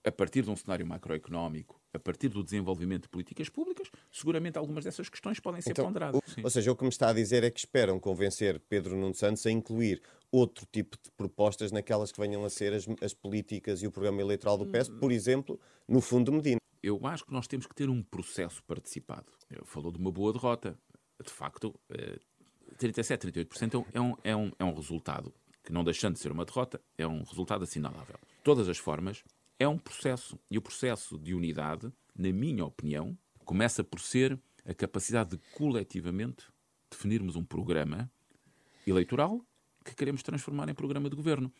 a partir de um cenário macroeconómico a partir do desenvolvimento de políticas públicas, seguramente algumas dessas questões podem ser então, ponderadas. O, ou seja, o que me está a dizer é que esperam convencer Pedro Nuno Santos a incluir outro tipo de propostas naquelas que venham a ser as, as políticas e o programa eleitoral do PS, por exemplo, no Fundo Medina. Eu acho que nós temos que ter um processo participado. Eu falou de uma boa derrota. De facto, 37, eh, 38% é, é um, é, um, é um resultado que, não deixando de ser uma derrota, é um resultado assinalável. De todas as formas, é um processo. E o processo de unidade, na minha opinião, começa por ser a capacidade de coletivamente definirmos um programa eleitoral que queremos transformar em programa de governo.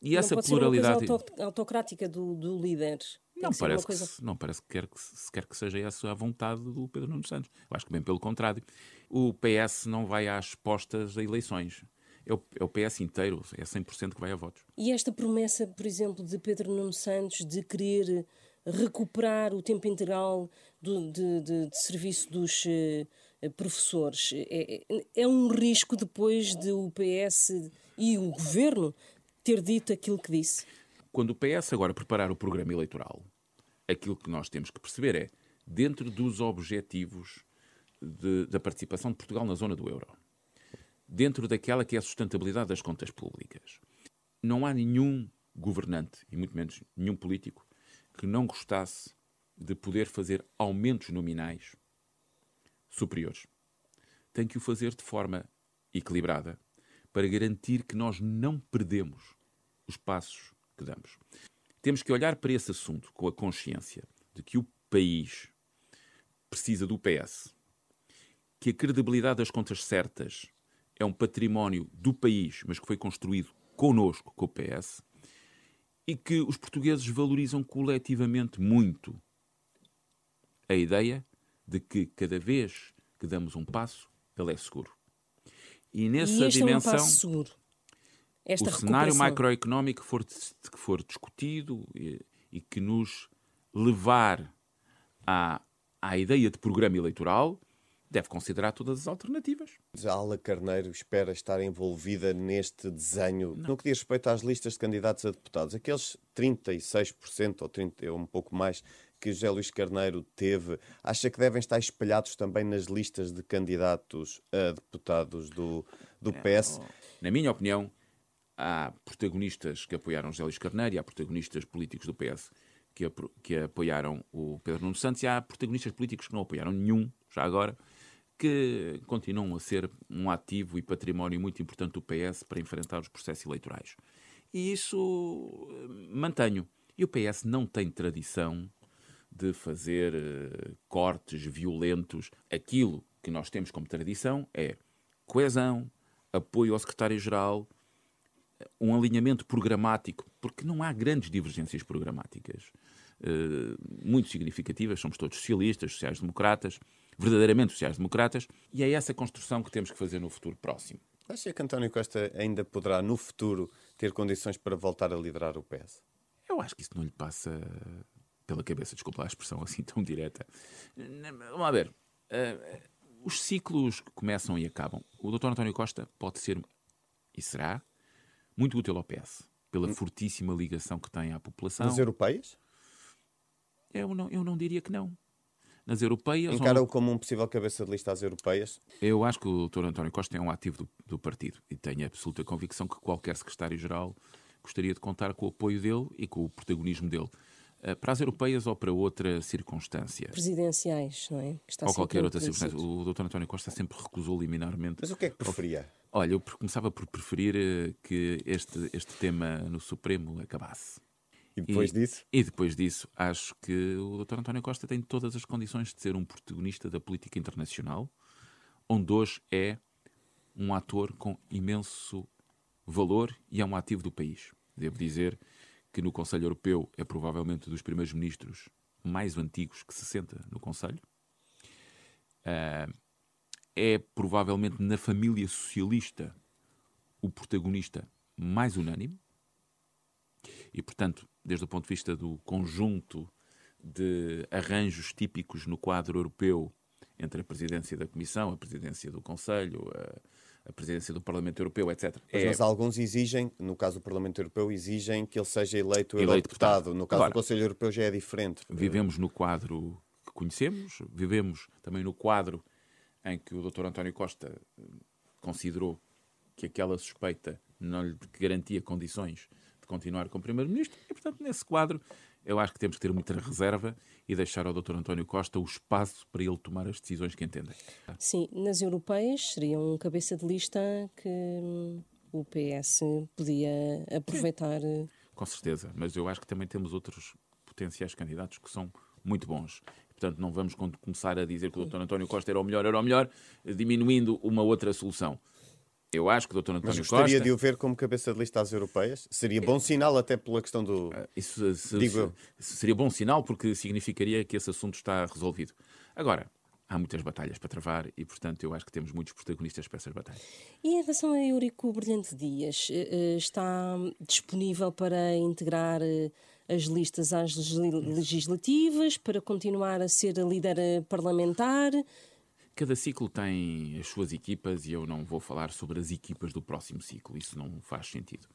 E não essa pluralidade. Ser uma coisa autocrática do, do líder. Tem não parece, coisa... que, não parece que quer que sequer que seja essa a vontade do Pedro Nuno Santos. Eu acho que bem pelo contrário. O PS não vai às postas a eleições é o, é o PS inteiro, é 100% que vai a votos. E esta promessa, por exemplo, de Pedro Nuno Santos de querer recuperar o tempo integral do, de, de, de, serviço dos uh, professores, é, é, um risco depois de o PS e o governo ter dito aquilo que disse? Quando o PS agora preparar o programa eleitoral, aquilo que nós temos que perceber é, dentro dos objetivos de, da participação de Portugal na zona do euro, dentro daquela que é a sustentabilidade das contas públicas. Não há nenhum governante, e muito menos nenhum político, que não gostasse de poder fazer aumentos nominais superiores. Tem que o fazer de forma equilibrada para garantir que nós não perdemos os passos que damos. Temos que olhar para esse assunto com a consciência de que o país precisa do PS, que a credibilidade das contas certas é um património do país, mas que foi construído conosco, com o PS, e que os portugueses valorizam coletivamente muito a ideia de que cada vez que damos um passo, ele é seguro. E nessa e dimensão. É um passo seguro. esta o cenário macroeconómico que for, que for discutido e, e que nos levar à, à ideia de programa eleitoral, deve considerar todas as alternativas. A Ala Carneiro espera estar envolvida neste desenho no que diz respeito às listas de candidatos a deputados. Aqueles 36% ou 30, ou um pouco mais que José Luís Carneiro teve, acha que devem estar espelhados também nas listas de candidatos a deputados do, do PS? Na minha opinião, há protagonistas que apoiaram José Luís Carneiro e há protagonistas políticos do PS que, que apoiaram o Pedro Nuno Santos e há protagonistas políticos que não apoiaram nenhum, já agora, que continuam a ser um ativo e património muito importante do PS para enfrentar os processos eleitorais. E isso eh, mantenho. E o PS não tem tradição de fazer uh, cortes violentos. Aquilo que nós temos como tradição é coesão, apoio ao secretário-geral, um alinhamento programático, porque não há grandes divergências programáticas uh, muito significativas. Somos todos socialistas, sociais-democratas, verdadeiramente sociais-democratas, e é essa construção que temos que fazer no futuro próximo. Acha que António Costa ainda poderá, no futuro, ter condições para voltar a liderar o PS? Eu acho que isso não lhe passa pela cabeça, desculpa a expressão assim tão direta. Vamos ver. Uh, os ciclos começam e acabam. O Dr. António Costa pode ser e será muito útil ao PS, pela hum. fortíssima ligação que tem à população. Nas europeias? Eu não, eu não diria que não. Nas europeias. Encara-o como um possível cabeça de lista às europeias? Eu acho que o Dr. António Costa é um ativo do, do partido e tenho a absoluta convicção que qualquer secretário-geral gostaria de contar com o apoio dele e com o protagonismo dele. Eh, para as europeias ou para outra circunstância. Presidenciais, não é? ou qualquer outra circunstância. O Dr. António Costa sempre recusou liminarmente. Mas o que é que preferia? Olha, eu começava por preferir eh, que este, este tema no Supremo acabasse. E depois e, disso? E depois disso, acho que o Dr. António Costa tem todas as condições de ser um protagonista da política internacional, onde hoje é um ator com imenso valor e é um ativo do país. Devo dizer que no Conselho Europeu é provavelmente dos primeiros ministros mais antigos que se senta no Conselho. Uh, é provavelmente na família socialista o protagonista mais unânime. E, portanto, desde o ponto de vista do conjunto de arranjos típicos no quadro europeu entre a presidência da Comissão, a presidência do Conselho, a, a presidência do Parlamento Europeu, etc. Mas, é... mas, alguns exigem, no caso do Parlamento Europeu, exigem que ele seja eleito, eleito deputado. deputado. No caso Agora, do Conselho Europeu já é diferente. Vivemos no quadro que conhecemos, vivemos também no quadro em que o Dr. António Costa eh, considerou que aquela suspeita não lhe garantia condições de continuar como Primeiro-Ministro, e, portanto, nesse quadro, eu acho que temos que ter muita reserva e deixar ao Dr. António Costa o espaço para ele tomar as decisões que entendem. Sim, nas europeias seria um cabeça de lista que hum, o PS podia aproveitar. Sim. Com certeza, mas eu acho que também temos outros potenciais candidatos que são muito bons. Portanto, não vamos começar a dizer que o Dr. António Costa era o melhor, era o melhor, diminuindo uma outra solução. Eu acho que o Dr. António Mas gostaria Costa... de o ver como cabeça de lista às europeias? Seria bom sinal até pela questão do... Ah, isso se, Digo se, seria bom sinal porque significaria que esse assunto está resolvido. Agora, há muitas batalhas para travar e, portanto, eu acho que temos muitos protagonistas para essas batalhas. E em relação a Eurico Brilhante Dias, eh, eh, está disponível para integrar eh, as listas às legislativas, para continuar a ser a líder parlamentar? Cada ciclo tem as suas equipas e eu não vou falar sobre as equipas do próximo ciclo, isso não faz sentido.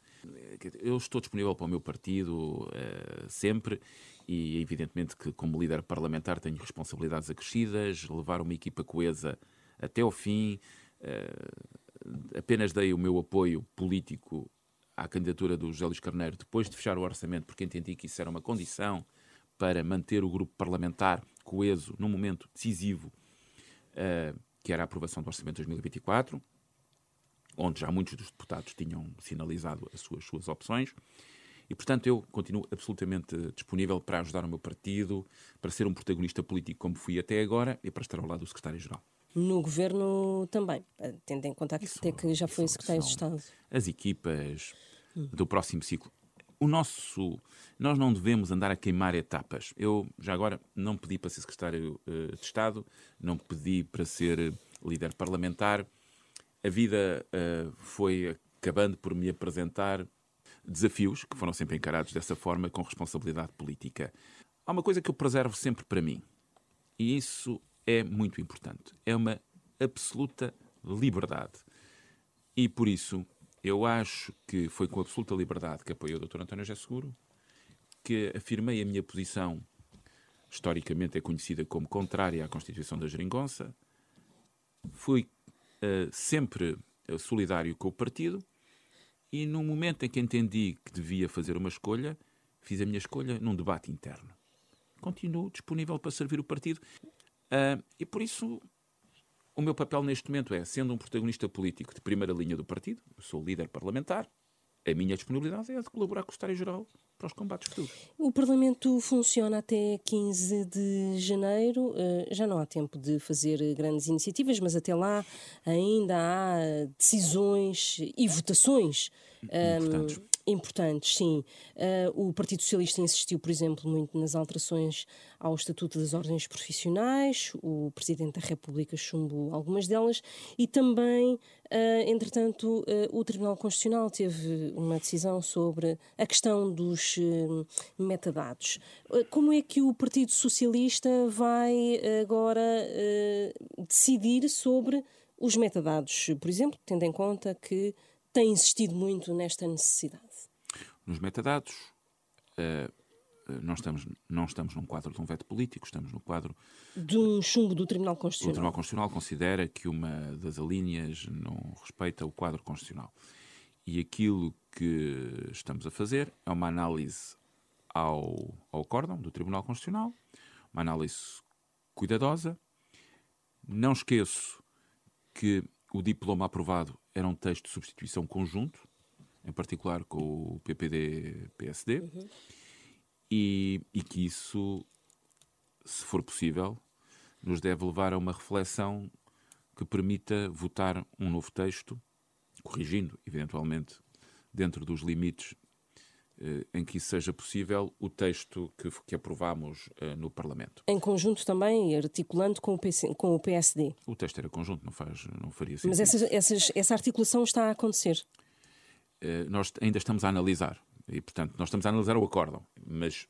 Eu estou disponível para o meu partido uh, sempre e, evidentemente, que como líder parlamentar tenho responsabilidades acrescidas, levar uma equipa coesa até ao fim. Uh, apenas dei o meu apoio político à candidatura do José Luís Carneiro depois de fechar o orçamento, porque entendi que isso era uma condição para manter o grupo parlamentar coeso num momento decisivo uh, que era a aprovação do Orçamento de 2024, onde já muitos dos deputados tinham sinalizado as suas, suas opções. E, portanto, eu continuo absolutamente disponível para ajudar o meu partido, para ser um protagonista político como fui até agora e para estar ao lado do secretário-geral. No governo também, tendo em conta que até que já foi secretário de Estado. As equipas do próximo ciclo o nosso. Nós não devemos andar a queimar etapas. Eu, já agora, não pedi para ser secretário uh, de Estado, não pedi para ser líder parlamentar. A vida uh, foi acabando por me apresentar desafios que foram sempre encarados dessa forma, com responsabilidade política. Há uma coisa que eu preservo sempre para mim, e isso é muito importante: é uma absoluta liberdade. E por isso, eu acho que foi com absoluta liberdade que apoiei o Dr. António José Seguro, que afirmei a minha posição, historicamente é conhecida como contrária à Constituição da Geringonça, fui uh, sempre uh, solidário com o partido e no momento em que entendi que devia fazer uma escolha, fiz a minha escolha num debate interno. Continuo disponível para servir o partido uh, e por isso o meu papel neste momento é, sendo um protagonista político de primeira linha do partido, eu sou líder parlamentar, a minha disponibilidade é a de colaborar com o Secretário-Geral para os combates futuros. O Parlamento funciona até 15 de janeiro. Eh, já não há tempo de fazer grandes iniciativas, mas até lá ainda há decisões e votações Importantes. Um, importantes, sim. Uh, o Partido Socialista insistiu, por exemplo, muito nas alterações ao Estatuto das Ordens Profissionais, o Presidente da República chumbou algumas delas e também, uh, entretanto, uh, o Tribunal Constitucional teve uma decisão sobre a questão dos metadados. como é que o Partido Socialista vai agora decidir sobre os metadados, por exemplo, tendo em conta que tem insistido muito nesta necessidade? Nos metadados, uh, não, estamos, não estamos num quadro de um veto político, estamos no quadro. Um chumbo do Tribunal Constitucional. O Tribunal Constitucional considera que uma das alíneas não respeita o quadro constitucional. E aquilo que estamos a fazer é uma análise ao, ao acórdão do Tribunal Constitucional, uma análise cuidadosa. Não esqueço que o diploma aprovado era um texto de substituição conjunto, em particular com o PPD-PSD, uhum. e, e que isso, se for possível, nos deve levar a uma reflexão que permita votar um novo texto, corrigindo, eventualmente, dentro dos limites eh, em que isso seja possível, o texto que, que aprovámos uh, no Parlamento. Em conjunto também, articulando com o, PC, com o PSD? O texto era conjunto, não, faz, não faria sentido. Mas essas, essa articulação está a acontecer? Uh, nós ainda estamos a analisar, e portanto nós estamos a analisar o acórdão, mas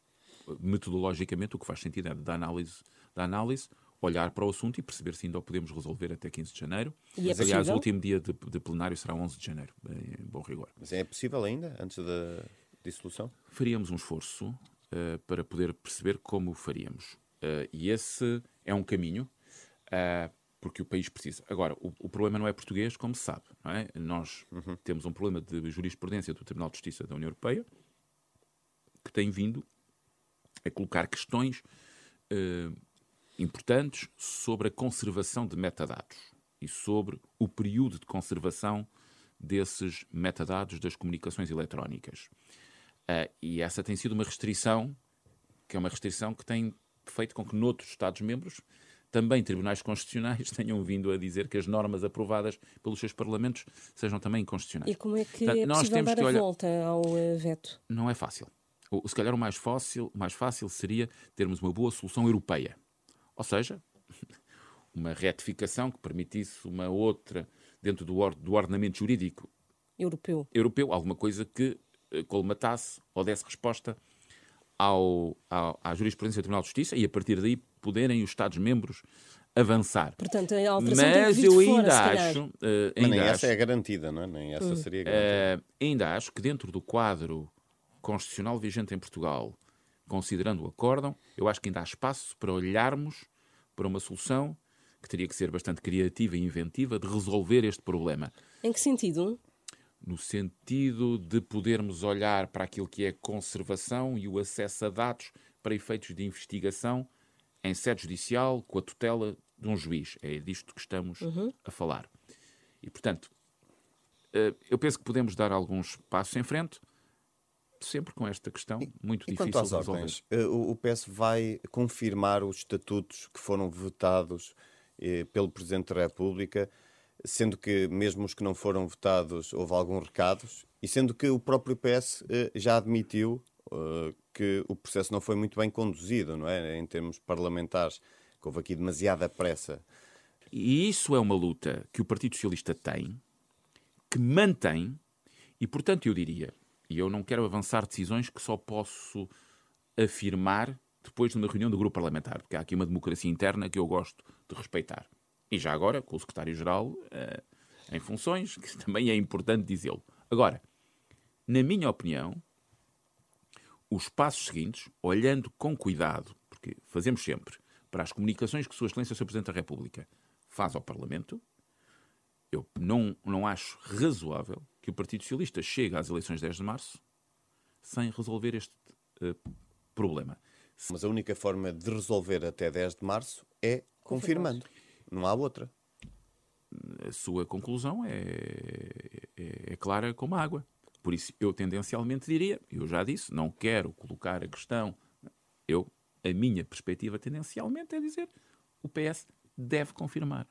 metodologicamente o que faz sentido é da análise, da análise olhar para o assunto e perceber se ainda o podemos resolver até 15 de janeiro. E é Aliás, o último dia de, de, plenário será 11 de janeiro, em bom rigor. Mas é possível ainda, antes da dissolução? Faríamos um esforço uh, para poder perceber como o faríamos. Uh, e esse é um caminho, uh, porque o país precisa. Agora, o, o, problema não é português, como se sabe. É? Nós uhum. temos um problema de jurisprudência do Tribunal de Justiça da União Europeia que tem vindo a colocar questões importantes sobre a conservação de metadados e sobre o período de conservação desses metadados das comunicações eletrónicas. Uh, e essa tem sido uma restrição, que é uma restrição que tem feito com que noutros Estados-membros também tribunais constitucionais tenham vindo a dizer que as normas aprovadas pelos seus parlamentos sejam também inconstitucionais. E como é que Portanto, é nós temos dar a olhar... volta ao uh, veto? Não é fácil. Se calhar o mais fácil, o mais fácil seria termos uma boa solução europeia. Ou seja, uma retificação que permitisse uma outra, dentro do, or, do ordenamento jurídico europeu, europeu alguma coisa que eh, colmatasse ou desse resposta ao, ao, à jurisprudência do Tribunal de Justiça e a partir daí poderem os Estados-membros avançar. Portanto, a alteração Mas eu ainda fora, acho. Uh, Mas ainda nem acho, essa é garantida, não é? Nem essa hum. seria garantida. Uh, ainda acho que dentro do quadro constitucional vigente em Portugal, considerando o acórdão, eu acho que ainda há espaço para olharmos para uma solução que teria que ser bastante criativa e inventiva de resolver este problema. Em que sentido? No sentido de podermos olhar para aquilo que é conservação e o acesso a dados para efeitos de investigação em sede judicial com a tutela de um juiz. É disto que estamos uhum. a falar. E, portanto, eh, eu penso que podemos dar alguns passos em frente, sempre com esta questão muito e difícil de resolver. Ordens, eh, o PS vai confirmar os estatutos que foram votados eh, pelo Presidente da República sendo que mesmo os que não foram votados houve alguns recados, e sendo que o próprio PS eh, já admitiu eh, que o processo não foi muito bem conduzido, não é? Em termos parlamentares, que houve aqui demasiada pressa. E isso é uma luta que o Partido Socialista tem, que mantém E, portanto, eu diria, e eu não quero avançar decisões que só posso afirmar depois de uma reunião do grupo parlamentar, porque há aqui uma democracia interna que eu gosto de respeitar. E já agora, com o secretário-geral uh, em funções, que também é importante dizê-lo. Agora, na minha opinião, os passos seguintes, olhando com cuidado, porque fazemos sempre, para as comunicações que Sua Excelência, o Sr. Presidente da República, faz ao Parlamento, eu não, não acho razoável que o Partido Socialista chegue às eleições de 10 de março sem resolver este uh, problema. Mas a única forma de resolver até 10 de março é confirmando. Não há outra. A sua conclusão é, é, é clara como a água. Por isso, eu tendencialmente diria, eu já disse, não quero colocar a questão. Eu, a minha perspectiva tendencialmente é dizer o PS deve confirmar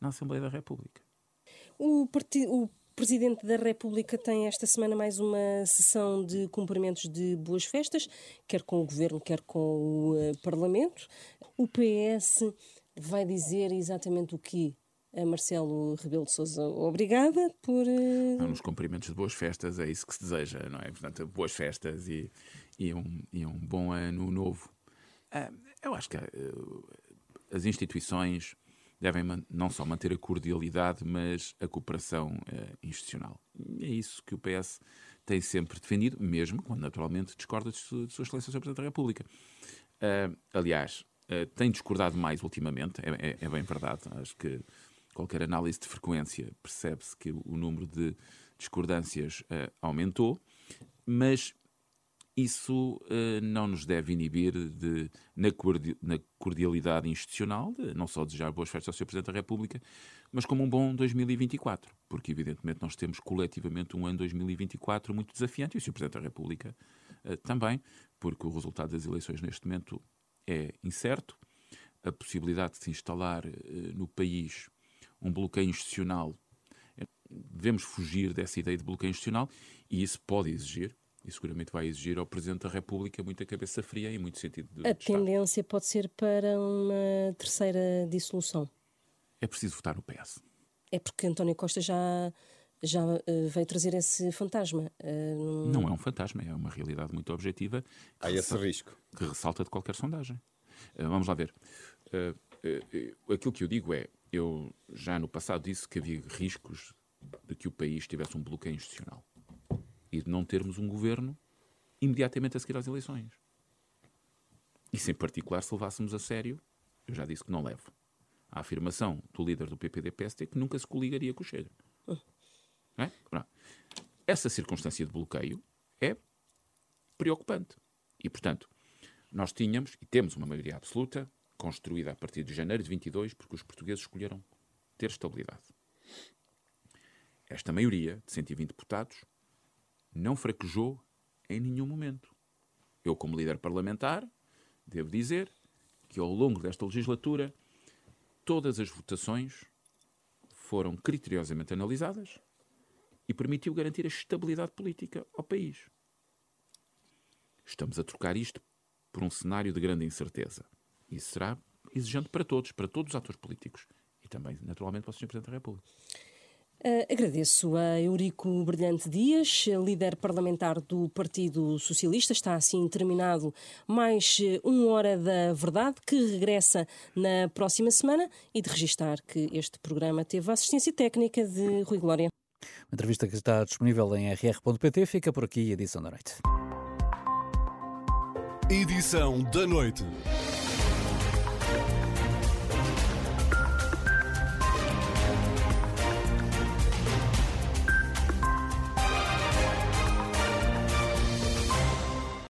na Assembleia da República. O, o Presidente da República tem esta semana mais uma sessão de cumprimentos de boas festas, quer com o Governo, quer com o uh, Parlamento. O PS vai dizer exatamente o que a Marcelo Rebelo de Sousa. Obrigada por. Uh... Nos cumprimentos de boas festas é isso que se deseja, não é? Portanto, boas festas e, e, um, e um bom ano novo. Uh, eu acho que uh, as instituições devem não só manter a cordialidade, mas a cooperação institucional. E é isso que o PS tem sempre defendido, mesmo quando naturalmente discorda de, Sua Excelência Sr. Presidente da República. aliás, tem discordado mais ultimamente, é, é, é bem verdade. Acho que qualquer análise de frequência percebe-se que o número de discordâncias uh, aumentou, mas isso uh, não nos deve inibir de, na, na cordialidade institucional, de não só desejar boas festas ao Sr. Presidente da República, mas como um bom 2024, porque evidentemente nós temos coletivamente um ano 2024 muito desafiante e o Sr. Presidente da República uh, também, porque o resultado das eleições neste momento é incerto, a possibilidade de se instalar no país um bloqueio institucional. Devemos fugir dessa ideia de bloqueio institucional e isso pode exigir, e seguramente vai exigir ao Presidente da República muita cabeça fria e muito sentido de. A tendência pode ser para uma terceira dissolução. É preciso votar no PS. É porque António Costa já, já uh, veio trazer esse fantasma. Uh, Não é um fantasma, é uma realidade muito objetiva. Há esse risco. Que ressalta de qualquer sondagem. Uh, vamos lá ver. aquilo que eu digo é: eu já no passado disse que havia riscos de que o país tivesse um bloqueio institucional e de não termos um governo imediatamente a seguir às eleições. Isso em particular se levássemos a sério, eu já disse que não levo, a afirmação do líder do PPD-PSD que nunca se coligaria com o Chega. É? Essa circunstância de bloqueio é preocupante. E, portanto, nós tínhamos e temos uma maioria absoluta construída a partir de janeiro de 22, porque os portugueses escolheram ter estabilidade. Esta maioria, de 120 deputados, não fraquejou em nenhum momento. Eu, como líder parlamentar, devo dizer que ao longo desta legislatura todas as votações foram criteriosamente analisadas e permitiu garantir a estabilidade política ao país. Estamos a trocar isto por um cenário de grande incerteza. Isso será exigente para todos, para todos os atores políticos e também, naturalmente, para o Sr. Presidente da República. Uh, agradeço a Eurico Brilhante Dias, líder parlamentar do Partido Socialista. Está assim terminado mais uma hora da verdade, que regressa na próxima semana e de registar que este programa teve a assistência técnica de Rui Glória. Uma entrevista que está disponível em rr.pt. Fica por aqui edição da noite. Edição da noite.